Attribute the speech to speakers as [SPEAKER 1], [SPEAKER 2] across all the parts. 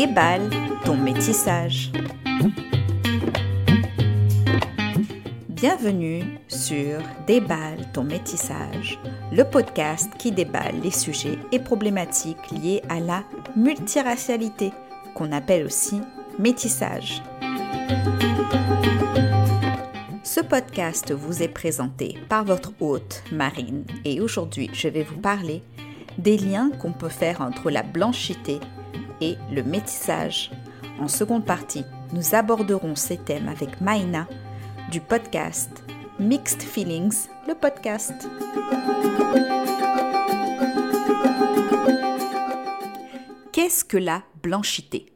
[SPEAKER 1] Déballe ton métissage. Bienvenue sur Déballe ton métissage, le podcast qui déballe les sujets et problématiques liés à la multiracialité, qu'on appelle aussi métissage. Ce podcast vous est présenté par votre hôte Marine et aujourd'hui je vais vous parler des liens qu'on peut faire entre la blanchité et le métissage. En seconde partie, nous aborderons ces thèmes avec Maïna du podcast Mixed Feelings, le podcast. Qu'est-ce que la blanchité?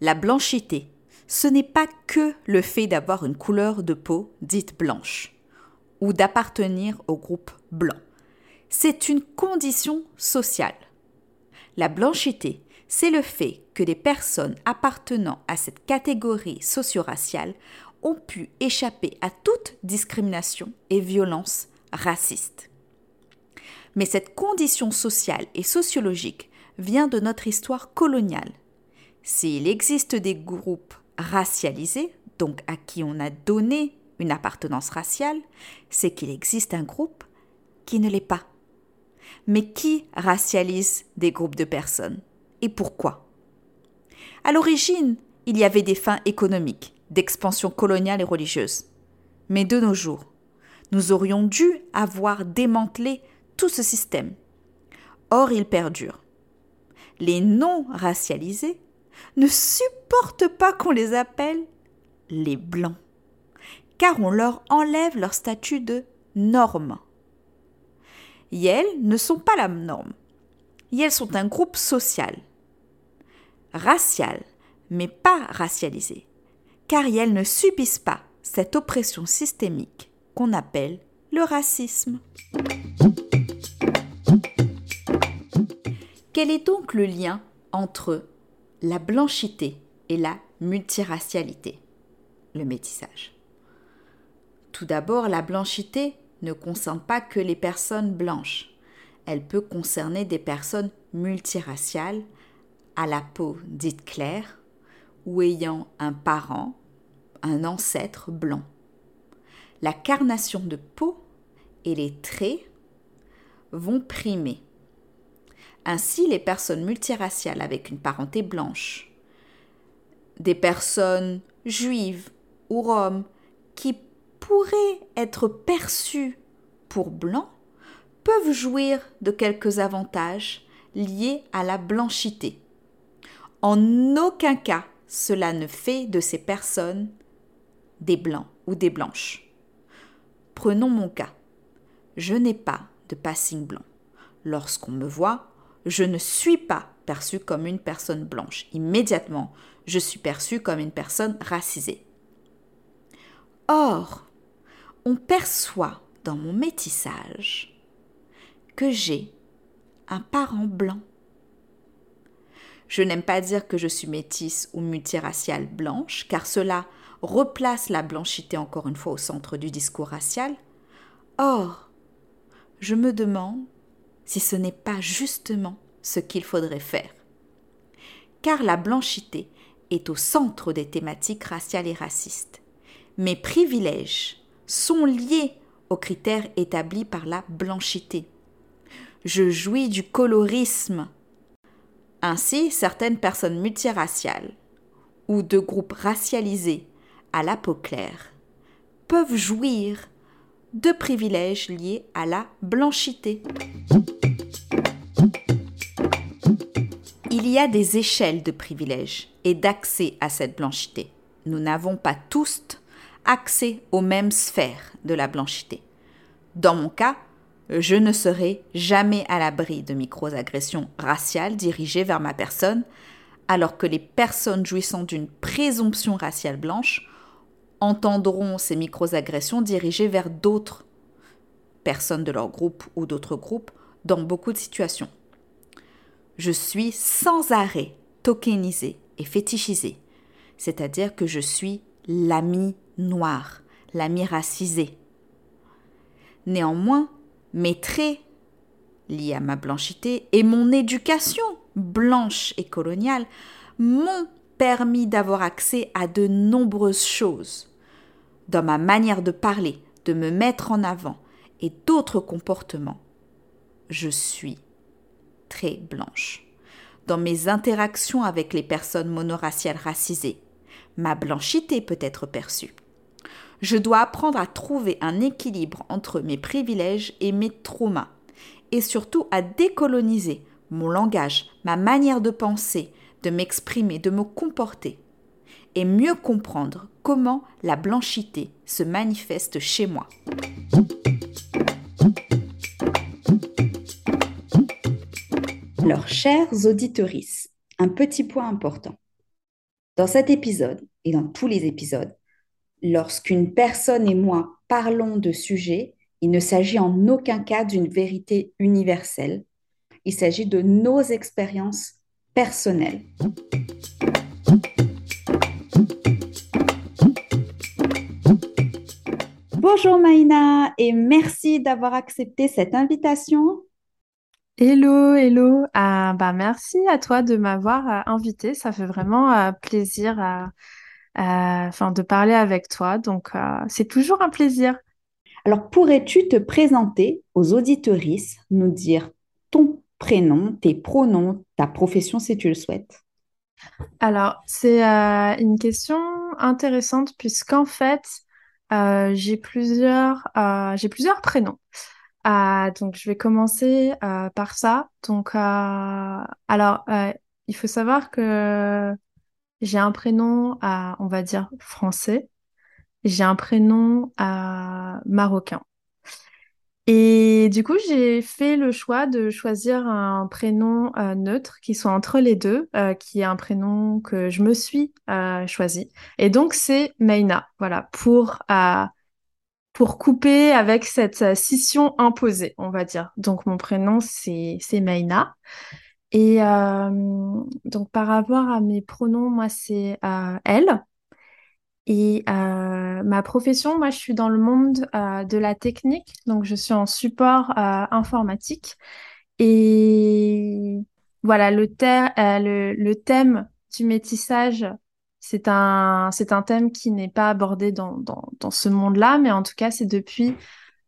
[SPEAKER 1] La blanchité, ce n'est pas que le fait d'avoir une couleur de peau dite blanche ou d'appartenir au groupe blanc. C'est une condition sociale. La blanchité, c'est le fait que des personnes appartenant à cette catégorie socio-raciale ont pu échapper à toute discrimination et violence raciste. Mais cette condition sociale et sociologique vient de notre histoire coloniale. S'il existe des groupes racialisés, donc à qui on a donné une appartenance raciale, c'est qu'il existe un groupe qui ne l'est pas. Mais qui racialise des groupes de personnes et pourquoi À l'origine, il y avait des fins économiques, d'expansion coloniale et religieuse. Mais de nos jours, nous aurions dû avoir démantelé tout ce système. Or, il perdure. Les non-racialisés ne supportent pas qu'on les appelle les blancs, car on leur enlève leur statut de norme. Elles ne sont pas la norme. Elles sont un groupe social, raciales, mais pas racialisées, car elles ne subissent pas cette oppression systémique qu'on appelle le racisme. Quel est donc le lien entre la blanchité et la multiracialité, le métissage Tout d'abord, la blanchité ne concerne pas que les personnes blanches. Elle peut concerner des personnes multiraciales à la peau dite claire ou ayant un parent, un ancêtre blanc. La carnation de peau et les traits vont primer. Ainsi, les personnes multiraciales avec une parenté blanche, des personnes juives ou roms qui pourraient être perçues pour blancs peuvent jouir de quelques avantages liés à la blanchité en aucun cas, cela ne fait de ces personnes des blancs ou des blanches. Prenons mon cas. Je n'ai pas de passing blanc. Lorsqu'on me voit, je ne suis pas perçue comme une personne blanche. Immédiatement, je suis perçue comme une personne racisée. Or, on perçoit dans mon métissage que j'ai un parent blanc je n'aime pas dire que je suis métisse ou multiraciale blanche, car cela replace la blanchité encore une fois au centre du discours racial. Or, je me demande si ce n'est pas justement ce qu'il faudrait faire. Car la blanchité est au centre des thématiques raciales et racistes. Mes privilèges sont liés aux critères établis par la blanchité. Je jouis du colorisme ainsi, certaines personnes multiraciales ou de groupes racialisés à la peau claire peuvent jouir de privilèges liés à la blanchité. Il y a des échelles de privilèges et d'accès à cette blanchité. Nous n'avons pas tous accès aux mêmes sphères de la blanchité. Dans mon cas, je ne serai jamais à l'abri de microagressions raciales dirigées vers ma personne, alors que les personnes jouissant d'une présomption raciale blanche entendront ces microagressions dirigées vers d'autres personnes de leur groupe ou d'autres groupes dans beaucoup de situations. Je suis sans arrêt tokenisé et fétichisé, c'est-à-dire que je suis l'ami noir, l'ami racisé. Néanmoins, mes traits liés à ma blanchité et mon éducation blanche et coloniale m'ont permis d'avoir accès à de nombreuses choses. Dans ma manière de parler, de me mettre en avant et d'autres comportements, je suis très blanche. Dans mes interactions avec les personnes monoraciales racisées, ma blanchité peut être perçue. Je dois apprendre à trouver un équilibre entre mes privilèges et mes traumas, et surtout à décoloniser mon langage, ma manière de penser, de m'exprimer, de me comporter, et mieux comprendre comment la blanchité se manifeste chez moi. Alors, chers auditorices, un petit point important. Dans cet épisode et dans tous les épisodes, lorsqu'une personne et moi parlons de sujets, il ne s'agit en aucun cas d'une vérité universelle. Il s'agit de nos expériences personnelles. Bonjour Maïna et merci d'avoir accepté cette invitation.
[SPEAKER 2] Hello, hello. Ah, bah, merci à toi de m'avoir euh, invité. Ça fait vraiment euh, plaisir enfin, de parler avec toi. Donc, euh, c'est toujours un plaisir.
[SPEAKER 1] Alors, pourrais-tu te présenter aux auditorices, nous dire ton prénom, tes pronoms, ta profession si tu le souhaites?
[SPEAKER 2] Alors, c'est une question intéressante puisqu'en fait, j'ai plusieurs, j'ai plusieurs prénoms. Donc, je vais commencer euh, par ça. Donc, euh, alors, euh, il faut savoir que j'ai un prénom, on va dire, français. J'ai un prénom marocain. Et du coup, j'ai fait le choix de choisir un prénom neutre qui soit entre les deux, qui est un prénom que je me suis choisi. Et donc, c'est Meina, voilà, pour pour couper avec cette euh, scission imposée, on va dire. Donc mon prénom c'est Maïna. Et euh, donc par rapport à mes pronoms, moi c'est euh, elle. Et ma profession, moi je suis dans le monde de la technique, donc je suis en support informatique. Et voilà, le, le, le thème du métissage c'est un, un thème qui n'est pas abordé dans, dans, ce monde-là, mais en tout cas, c'est depuis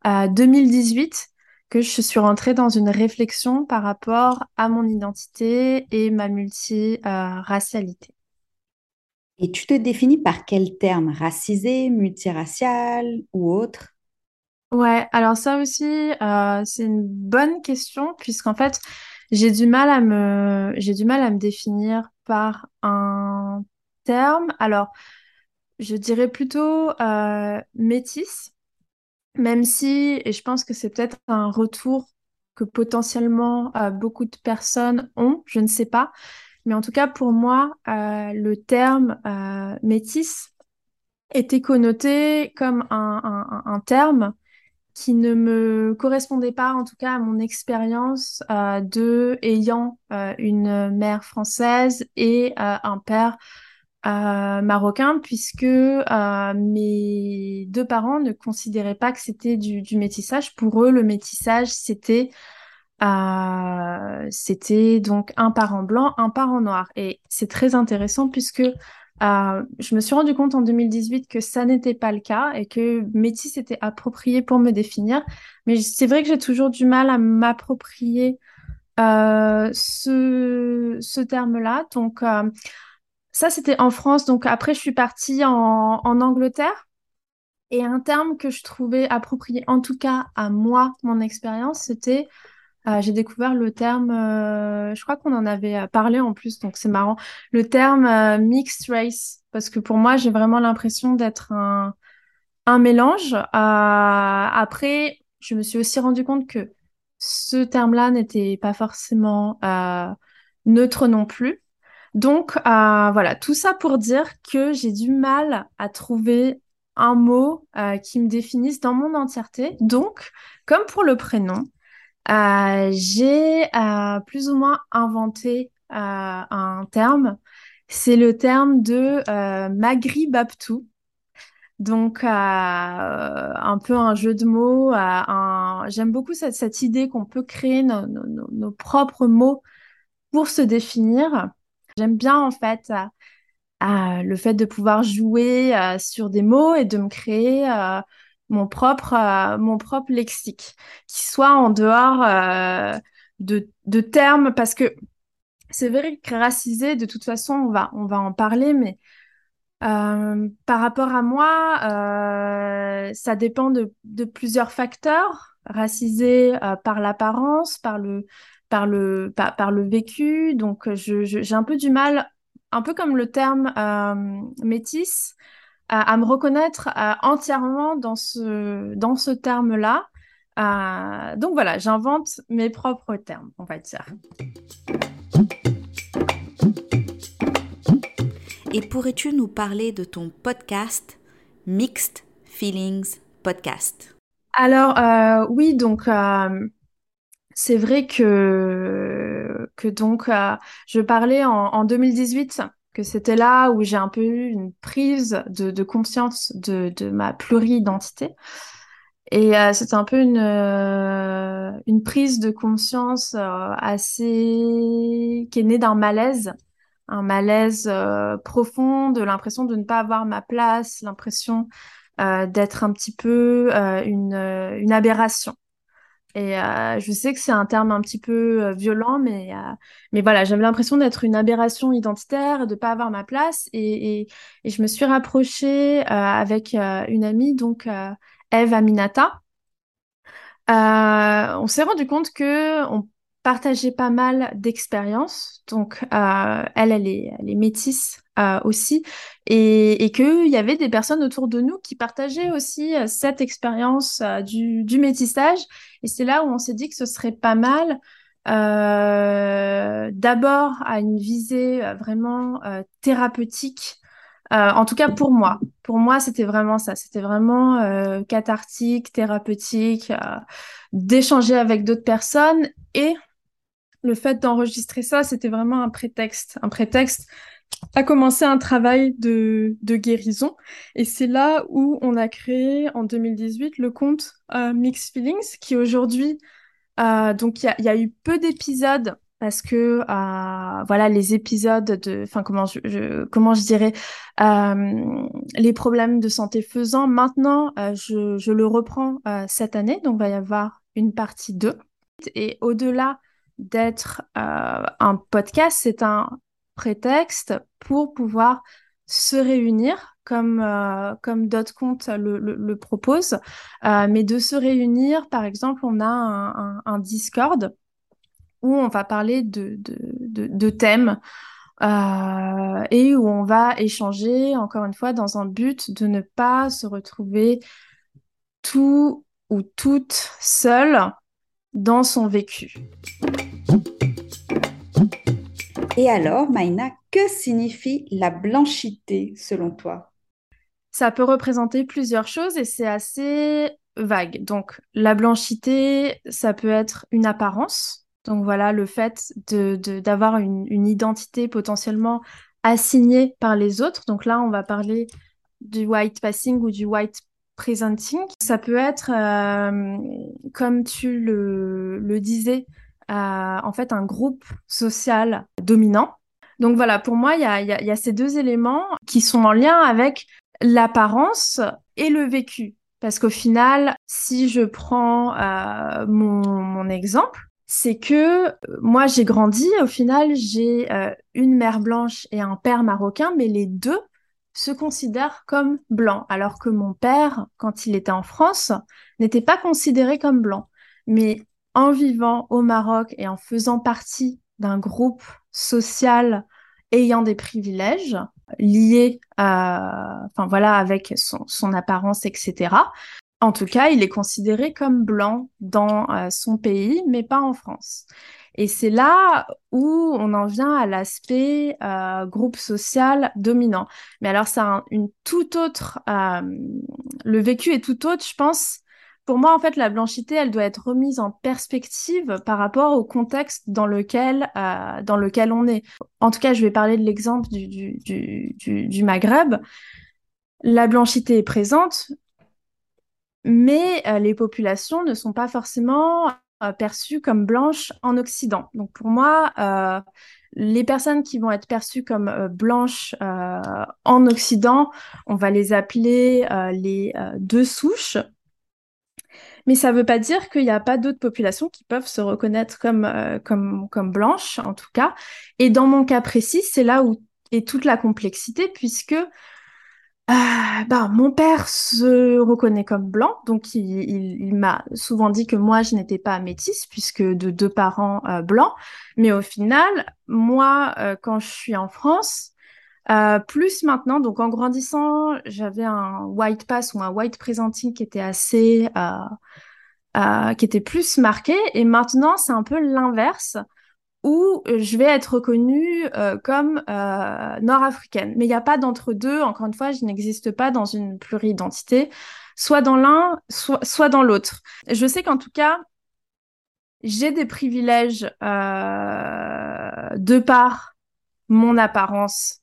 [SPEAKER 2] 2018 euh, que je suis rentrée dans une réflexion par rapport à mon identité et ma multiracialité.
[SPEAKER 1] et tu te définis par quel terme? Racisé, multiracial ou autre?
[SPEAKER 2] Ouais, alors ça aussi, euh, c'est une bonne question puisqu'en fait, j'ai du mal à me, j'ai du mal à me définir par un terme. Alors, je dirais plutôt euh, métis, même si, et je pense que c'est peut-être un retour que potentiellement euh, beaucoup de personnes ont, je ne sais pas. Mais en tout cas, pour moi, euh, le terme métis était connoté comme un, terme qui ne me correspondait pas, en tout cas, à mon expérience de ayant une mère française et un père marocain puisque euh, mes deux parents ne considéraient pas que c'était du, métissage. Pour eux, le métissage, c'était euh, c'était donc un parent blanc, un parent noir. Et c'est très intéressant puisque euh, je me suis rendu compte en 2018 que ça n'était pas le cas et que métis était approprié pour me définir. Mais c'est vrai que j'ai toujours du mal à m'approprier ce, ce terme-là. Donc, ça, c'était en France. Donc après, je suis partie en, Angleterre. Et un terme que je trouvais approprié, en tout cas à moi, mon expérience, c'était, euh, j'ai découvert le terme, euh, je crois qu'on en avait euh, parlé en plus, donc c'est marrant, le terme mixed race, parce que pour moi, j'ai vraiment l'impression d'être un, un mélange. après, je me suis aussi rendu compte que ce terme-là n'était pas forcément neutre non plus. Donc euh, voilà, tout ça pour dire que j'ai du mal à trouver un mot euh, qui me définisse dans mon entièreté. Donc, comme pour le prénom, euh, j'ai plus ou moins inventé un terme. C'est le terme de Magri Babtou. Donc, un peu un jeu de mots. J'aime beaucoup cette, idée qu'on peut créer nos propres mots pour se définir. J'aime bien en fait le fait de pouvoir jouer sur des mots et de me créer mon propre mon propre lexique qui soit en dehors de, de termes parce que c'est vrai que racisé, de toute façon, on va, on va en parler, mais euh, par rapport à moi, euh, ça dépend de, de, plusieurs facteurs. Racisé euh, par l'apparence, par le, par, le, par, par, le vécu. Donc, j'ai un peu du mal, un peu comme le terme métis, à me reconnaître entièrement dans ce, dans ce terme-là. donc voilà, j'invente mes propres termes, on va dire.
[SPEAKER 1] Et pourrais-tu nous parler de ton podcast Mixed Feelings Podcast?
[SPEAKER 2] Alors euh, oui, donc euh, c'est vrai que que donc euh, je parlais en, 2018 que c'était là où j'ai un peu eu une prise de, conscience de, de ma pluri-identité. Et c'était un peu une, une prise de conscience assez qui est née d'un malaise un malaise euh, profond, de l'impression de ne pas avoir ma place, l'impression euh, d'être un petit peu euh, une, une, aberration. Et je sais que c'est un terme un petit peu violent, mais, mais voilà, j'avais l'impression d'être une aberration identitaire, de ne pas avoir ma place. Et, et, je me suis rapprochée avec une amie, donc Eve Aminata. on s'est rendu compte que on partagé pas mal d'expériences. Donc, euh, elle, elle est, métisse euh, aussi. Et, et qu'il y avait des personnes autour de nous qui partageaient aussi euh, cette expérience du, du métissage. Et c'est là où on s'est dit que ce serait pas mal d'abord à une visée vraiment thérapeutique. en tout cas pour moi. Pour moi, c'était vraiment ça. C'était vraiment cathartique, thérapeutique, d'échanger avec d'autres personnes et le fait d'enregistrer ça, c'était vraiment un prétexte, un prétexte à commencer un travail de, guérison. Et c'est là où on a créé en 2018 le compte euh, Mix Feelings, qui aujourd'hui, euh, donc il y, a eu peu d'épisodes parce que euh, voilà les épisodes de, enfin comment je, comment je dirais, les problèmes de santé faisant. Maintenant, je, je, le reprends cette année, donc il va y avoir une partie 2. Et au-delà d'être euh, un podcast, c'est un prétexte pour pouvoir se réunir comme, euh, comme d'autres le, le, euh, mais de se réunir, par exemple, on a un, Discord où on va parler de, de, de, thèmes et où on va échanger, encore une fois, dans un but de ne pas se retrouver tout ou toute seule dans son vécu.
[SPEAKER 1] Et alors, Maïna, que signifie la blanchité selon toi?
[SPEAKER 2] Ça peut représenter plusieurs choses et c'est assez vague. Donc, la blanchité, ça peut être une apparence. Donc voilà, le fait d'avoir une, une identité potentiellement assignée par les autres. Donc là, on va parler du white passing ou du white presenting. Ça peut être, euh, comme tu le, le disais, euh, en fait un groupe social dominant. Donc voilà, pour moi, il y a, y, y a, ces deux éléments qui sont en lien avec l'apparence et le vécu. Parce qu'au final, si je prends euh, mon, mon, exemple, c'est que moi j'ai grandi, au final j'ai une mère blanche et un père marocain, mais les deux se considère comme blanc, alors que mon père, quand il était en France, n'était pas considéré comme blanc. Mais en vivant au Maroc et en faisant partie d'un groupe social ayant des privilèges liés à, enfin voilà, avec son, apparence, etc. En tout cas, il est considéré comme blanc dans euh, son pays, mais pas en France. Et c'est là où on en vient à l'aspect euh, groupe social dominant. Mais alors, c'est une toute autre. Euh, le vécu est tout autre, je pense. Pour moi, en fait, la blanchité, elle doit être remise en perspective par rapport au contexte dans lequel, euh, dans lequel on est. En tout cas, je vais parler de l'exemple du, Maghreb. La blanchité est présente, mais les populations ne sont pas forcément perçues comme blanches en Occident. Donc pour moi, les personnes qui vont être perçues comme blanches en Occident, on va les appeler les deux souches. Mais ça ne veut pas dire qu'il n'y a pas d'autres populations qui peuvent se reconnaître comme, comme, comme blanches, en tout cas. Et dans mon cas précis, c'est là où est toute la complexité, puisque euh, bah, mon père se reconnaît comme blanc, donc il, m'a souvent dit que moi je n'étais pas métisse puisque de deux parents euh, blancs. Mais au final, moi, euh, quand je suis en France, plus maintenant, donc en grandissant, j'avais un white pass ou un white presenting qui était assez, qui était plus marqué. Et maintenant, c'est un peu l'inverse où euh, je vais être reconnue euh, comme euh, nord-africaine. Mais il n'y a pas d'entre-deux. Encore une fois, je n'existe pas dans une pluridentité, soit dans l'un, soit, dans l'autre. Je sais qu'en tout cas, j'ai des privilèges de par mon apparence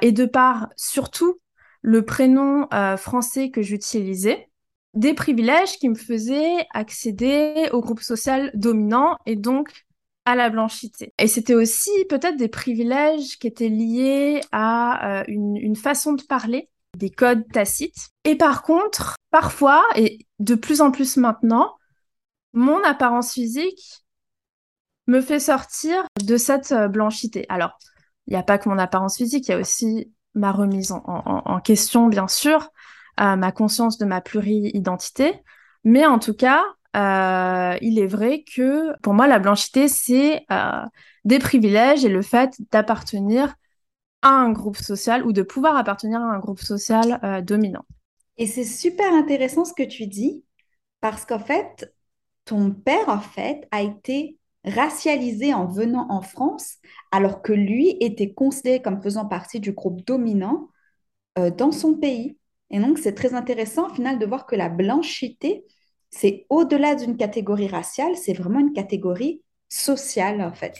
[SPEAKER 2] et de par surtout le prénom français que j'utilisais des privilèges qui me faisaient accéder au groupe social dominant et donc à la blanchité. Et c'était aussi peut-être des privilèges qui étaient liés à euh, une, façon de parler, des codes tacites. Et par contre, parfois, et de plus en plus maintenant, mon apparence physique me fait sortir de cette euh, blanchité. Alors, il n'y a pas que mon apparence physique, il y a aussi ma remise en, question, bien sûr, euh, ma conscience de ma pluri-identité. Mais en tout cas, euh, il est vrai que pour moi, la blanchité, c'est euh, des privilèges et le fait d'appartenir à un groupe social ou de pouvoir appartenir à un groupe social euh, dominant.
[SPEAKER 1] Et c'est super intéressant ce que tu dis, parce qu'en fait, ton père, en fait, a été racialisé en venant en France, alors que lui était considéré comme faisant partie du groupe dominant dans son pays. Et donc, c'est très intéressant, au final, de voir que la blanchité, c'est au-delà d'une catégorie raciale, c'est vraiment une catégorie sociale en fait.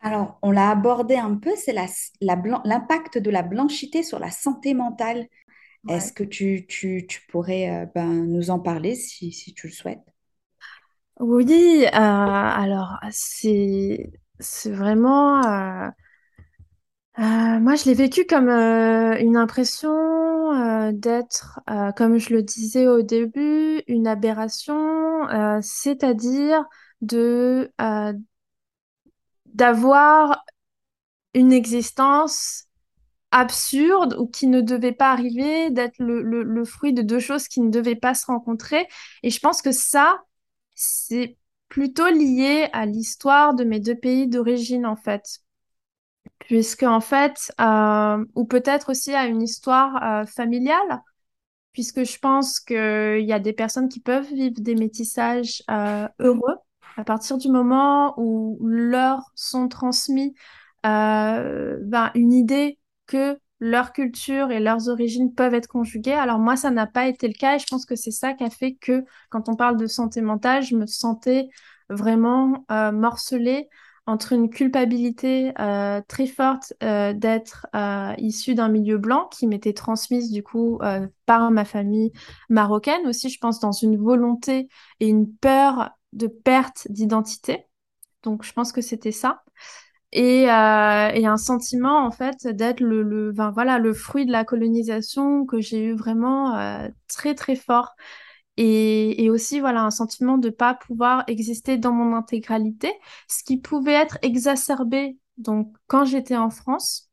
[SPEAKER 1] Alors, on l'a abordé un peu, c'est l'impact de la blanchité sur la santé mentale. Est-ce que tu, pourrais euh, ben, nous en parler si, tu le souhaites?
[SPEAKER 2] Oui, euh, alors c'est vraiment... Euh, moi, je l'ai vécu comme une impression euh, d'être, euh, comme je le disais au début, une aberration, euh, c'est-à-dire de d'avoir une existence absurde ou qui ne devait pas arriver, d'être le, le, fruit de deux choses qui ne devaient pas se rencontrer. Et je pense que ça, c'est plutôt lié à l'histoire de mes deux pays d'origine, en fait puisque en fait, euh, ou peut-être aussi à une histoire euh, familiale, puisque je pense qu'il y a des personnes qui peuvent vivre des métissages euh, heureux à partir du moment où leur sont transmis ben, une idée que leur culture et leurs origines peuvent être conjuguées. Alors moi, ça n'a pas été le cas et je pense que c'est ça qui a fait que quand on parle de santé mentale, je me sentais vraiment morcelée entre une culpabilité euh, très forte euh, d'être euh, issue d'un milieu blanc qui m'était transmise du coup par ma famille marocaine, aussi je pense dans une volonté et une peur de perte d'identité. Donc je pense que c'était ça. Et, et, un sentiment en fait d'être le, le, voilà, le fruit de la colonisation que j'ai eu vraiment très très fort et, aussi voilà un sentiment de pas pouvoir exister dans mon intégralité, ce qui pouvait être exacerbé donc quand j'étais en France,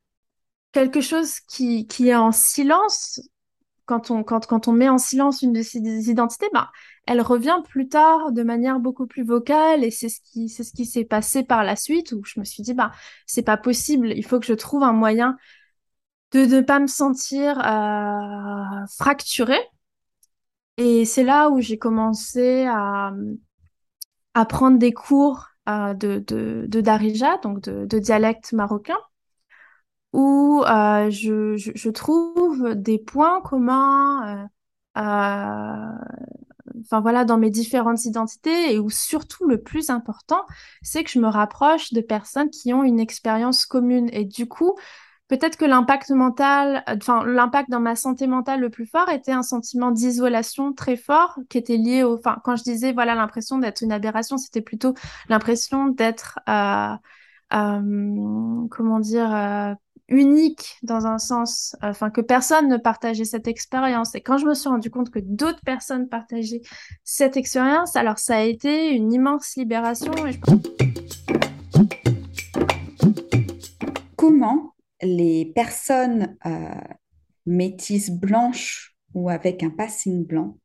[SPEAKER 2] quelque chose qui, qui est en silence quand on, quand, quand on met en silence une de ces identités, bah, elle revient plus tard de manière beaucoup plus vocale et c'est ce qui c'est ce qui s'est passé par la suite où je me suis dit bah c'est pas possible, il faut que je trouve un moyen de ne pas me sentir euh, fracturée et c'est là où j'ai commencé à, prendre des cours euh, de, de, Darija, donc de, dialecte marocain, où euh, je, je, trouve des points communs euh, enfin voilà, dans mes différentes identités et où surtout le plus important, c'est que je me rapproche de personnes qui ont une expérience commune. Et du coup, peut-être que l'impact mental, enfin l'impact dans ma santé mentale le plus fort était un sentiment d'isolation très fort qui était lié au, enfin quand je disais voilà l'impression d'être une aberration, c'était plutôt l'impression d'être, euh, euh, comment dire, euh, unique dans un sens, enfin que personne ne partageait cette expérience. Et quand je me suis rendu compte que d'autres personnes partageaient cette expérience, alors ça a été une immense libération.
[SPEAKER 3] Comment les personnes euh, métisses blanches ou avec un passing blanc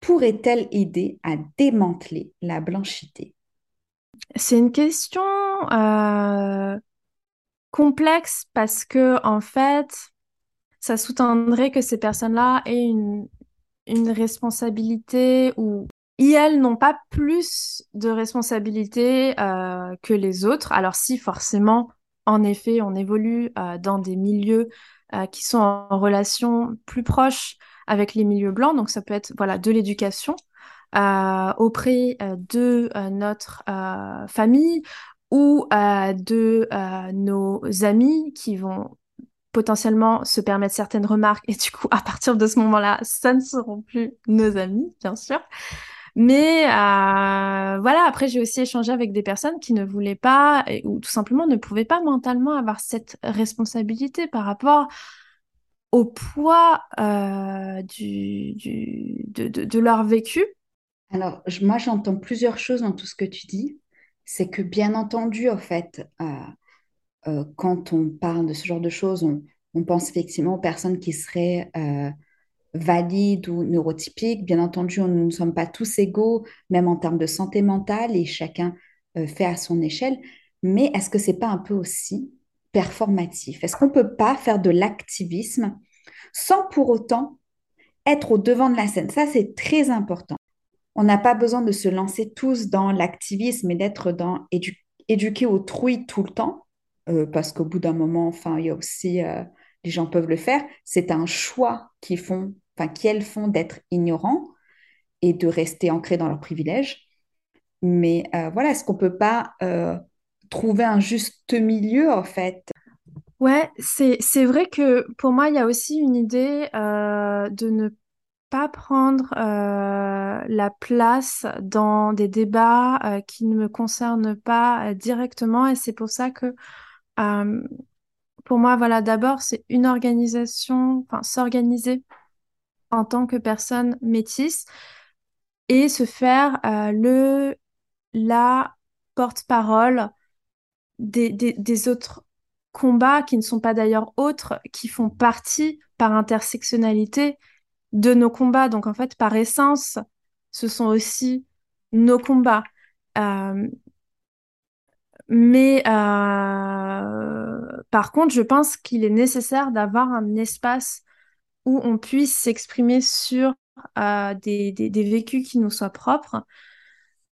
[SPEAKER 3] pourraient-elles aider à démanteler la blanchité?
[SPEAKER 2] C'est une question euh, complexe parce que en fait, ça sous-tendrait que ces personnes-là aient une, responsabilité ou elles n'ont pas plus de responsabilité euh, que les autres. Alors si forcément, en effet, on évolue euh, dans des milieux euh, qui sont en relation plus proche avec les milieux blancs, donc ça peut être voilà de l'éducation auprès de notre famille ou euh, de euh, nos amis qui vont potentiellement se permettre certaines remarques et du coup à partir de ce moment-là, ça ne seront plus nos amis, bien sûr. Mais euh, voilà, après j'ai aussi échangé avec des personnes qui ne voulaient pas ou tout simplement ne pouvaient pas mentalement avoir cette responsabilité par rapport au poids du, du, de, de, leur vécu.
[SPEAKER 3] Alors, moi j'entends plusieurs choses dans tout ce que tu dis c'est que bien entendu, en fait, euh, euh, quand on parle de ce genre de choses, on, pense effectivement aux personnes qui seraient euh, valides ou neurotypiques. Bien entendu, nous ne sommes pas tous égaux, même en termes de santé mentale, et chacun fait à son échelle. Mais est-ce que c'est pas un peu aussi performatif? Est-ce qu'on ne peut pas faire de l'activisme sans pour autant être au devant de la scène? Ça, c'est très important on n'a pas besoin de se lancer tous dans l'activisme et d'être dans éduquer autrui tout le temps, euh, parce qu'au bout d'un moment, enfin, il y a aussi, euh, les gens peuvent le faire. C'est un choix qu'ils font, enfin, qu'elles font d'être ignorants et de rester ancrés dans leurs privilèges. Mais euh, voilà, est-ce qu'on peut pas trouver un juste milieu en fait?
[SPEAKER 2] Ouais, c'est, vrai que pour moi, il y a aussi une idée de ne pas prendre euh, la place dans des débats euh, qui ne me concernent pas euh, directement et c'est pour ça que pour moi voilà d'abord c'est une organisation enfin s'organiser en tant que personne métisse et se faire le la porte-parole des, des, des autres combats qui ne sont pas d'ailleurs autres qui font partie par intersectionnalité de nos combats. Donc en fait, par essence, ce sont aussi nos combats. Euh, mais euh, par contre, je pense qu'il est nécessaire d'avoir un espace où on puisse s'exprimer sur euh, des, vécus qui nous soient propres.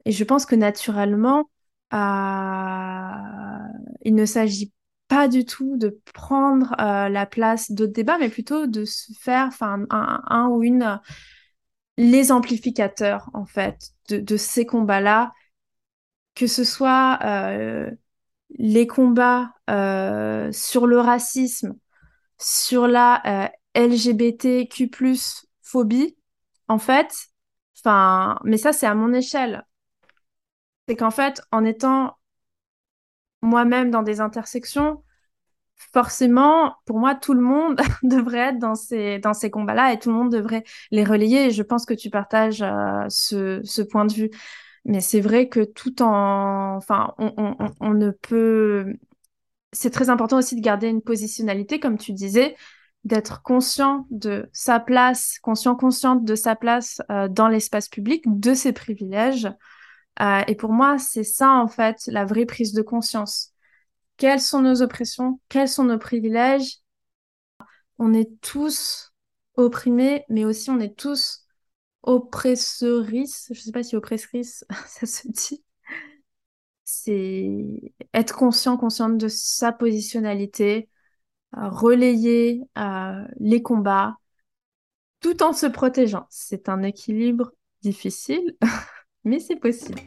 [SPEAKER 2] Et je pense que naturellement, il ne s'agit pas du tout de prendre euh, la place d'autres débats, mais plutôt de se faire enfin un, ou une euh, les amplificateurs en fait de, ces combats-là, que ce soit euh, les combats sur le racisme, sur la LGBTQ+ phobie, en fait, enfin, mais ça c'est à mon échelle. C'est qu'en fait, en étant moi-même dans des intersections, forcément, pour moi, tout le monde devrait être dans ces, dans ces combats-là et tout le monde devrait les relayer. Et je pense que tu partages euh, ce, ce, point de vue. Mais c'est vrai que tout en... Enfin, on, on, on ne peut... C'est très important aussi de garder une positionnalité, comme tu disais, d'être conscient de sa place, conscient, consciente de sa place euh, dans l'espace public, de ses privilèges, euh, et pour moi, c'est ça, en fait, la vraie prise de conscience. Quelles sont nos oppressions? Quels sont nos privilèges? On est tous opprimés, mais aussi on est tous oppresseurices. Je ne sais pas si oppresseurice, ça se dit. C'est être conscient, consciente de sa positionnalité, relayer les combats, tout en se protégeant. C'est un équilibre difficile. mais c'est possible.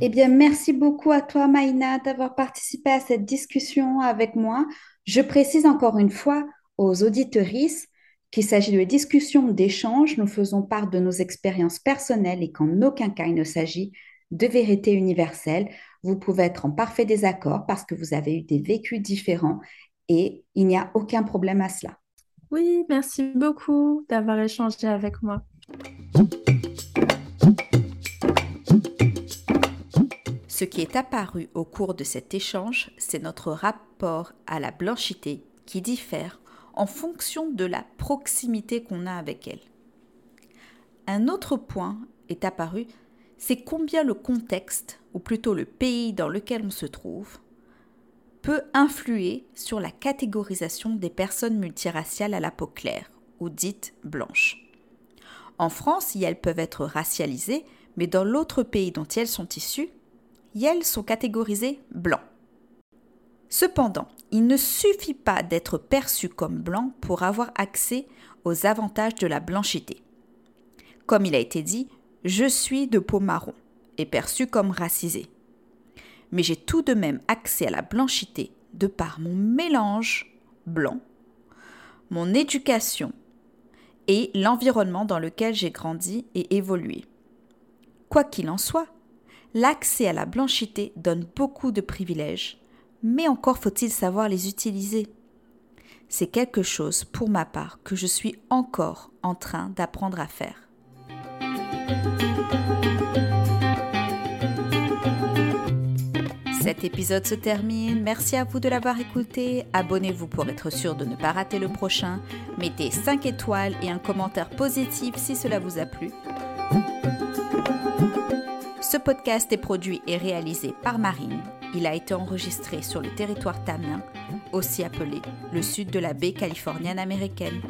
[SPEAKER 1] Eh bien, merci beaucoup à toi, Maïna, d'avoir participé à cette discussion avec moi. Je précise encore une fois aux auditorices qu'il s'agit de discussions, d'échanges. Nous faisons part de nos expériences personnelles et qu'en aucun cas il ne s'agit de vérité universelle. Vous pouvez être en parfait désaccord parce que vous avez eu des vécus différents et il n'y a aucun problème à cela.
[SPEAKER 2] Oui, merci beaucoup d'avoir échangé avec moi.
[SPEAKER 1] Ce qui est apparu au cours de cet échange, c'est notre rapport à la blanchité qui diffère en fonction de la proximité qu'on a avec elle. Un autre point est apparu, c'est combien le contexte, ou plutôt le pays dans lequel on se trouve, peut influer sur la catégorisation des personnes multiraciales à la peau claire, ou dites blanches. En France, elles peuvent être racialisées, mais dans l'autre pays dont elles sont issues, elles sont catégorisées blancs. Cependant, il ne suffit pas d'être perçu comme blanc pour avoir accès aux avantages de la blanchité. Comme il a été dit, je suis de peau marron et perçu comme racisé mais j'ai tout de même accès à la blanchité de par mon mélange blanc, mon éducation et l'environnement dans lequel j'ai grandi et évolué. Quoi qu'il en soit, l'accès à la blanchité donne beaucoup de privilèges, mais encore faut-il savoir les utiliser. C'est quelque chose, pour ma part, que je suis encore en train d'apprendre à faire. Cet épisode se termine. Merci à vous de l'avoir écouté. Abonnez-vous pour être sûr de ne pas rater le prochain. Mettez 5 étoiles et un commentaire positif si cela vous a plu. Ce podcast est produit et réalisé par Marine. Il a été enregistré sur le territoire tamien, aussi appelé le sud de la baie californienne américaine.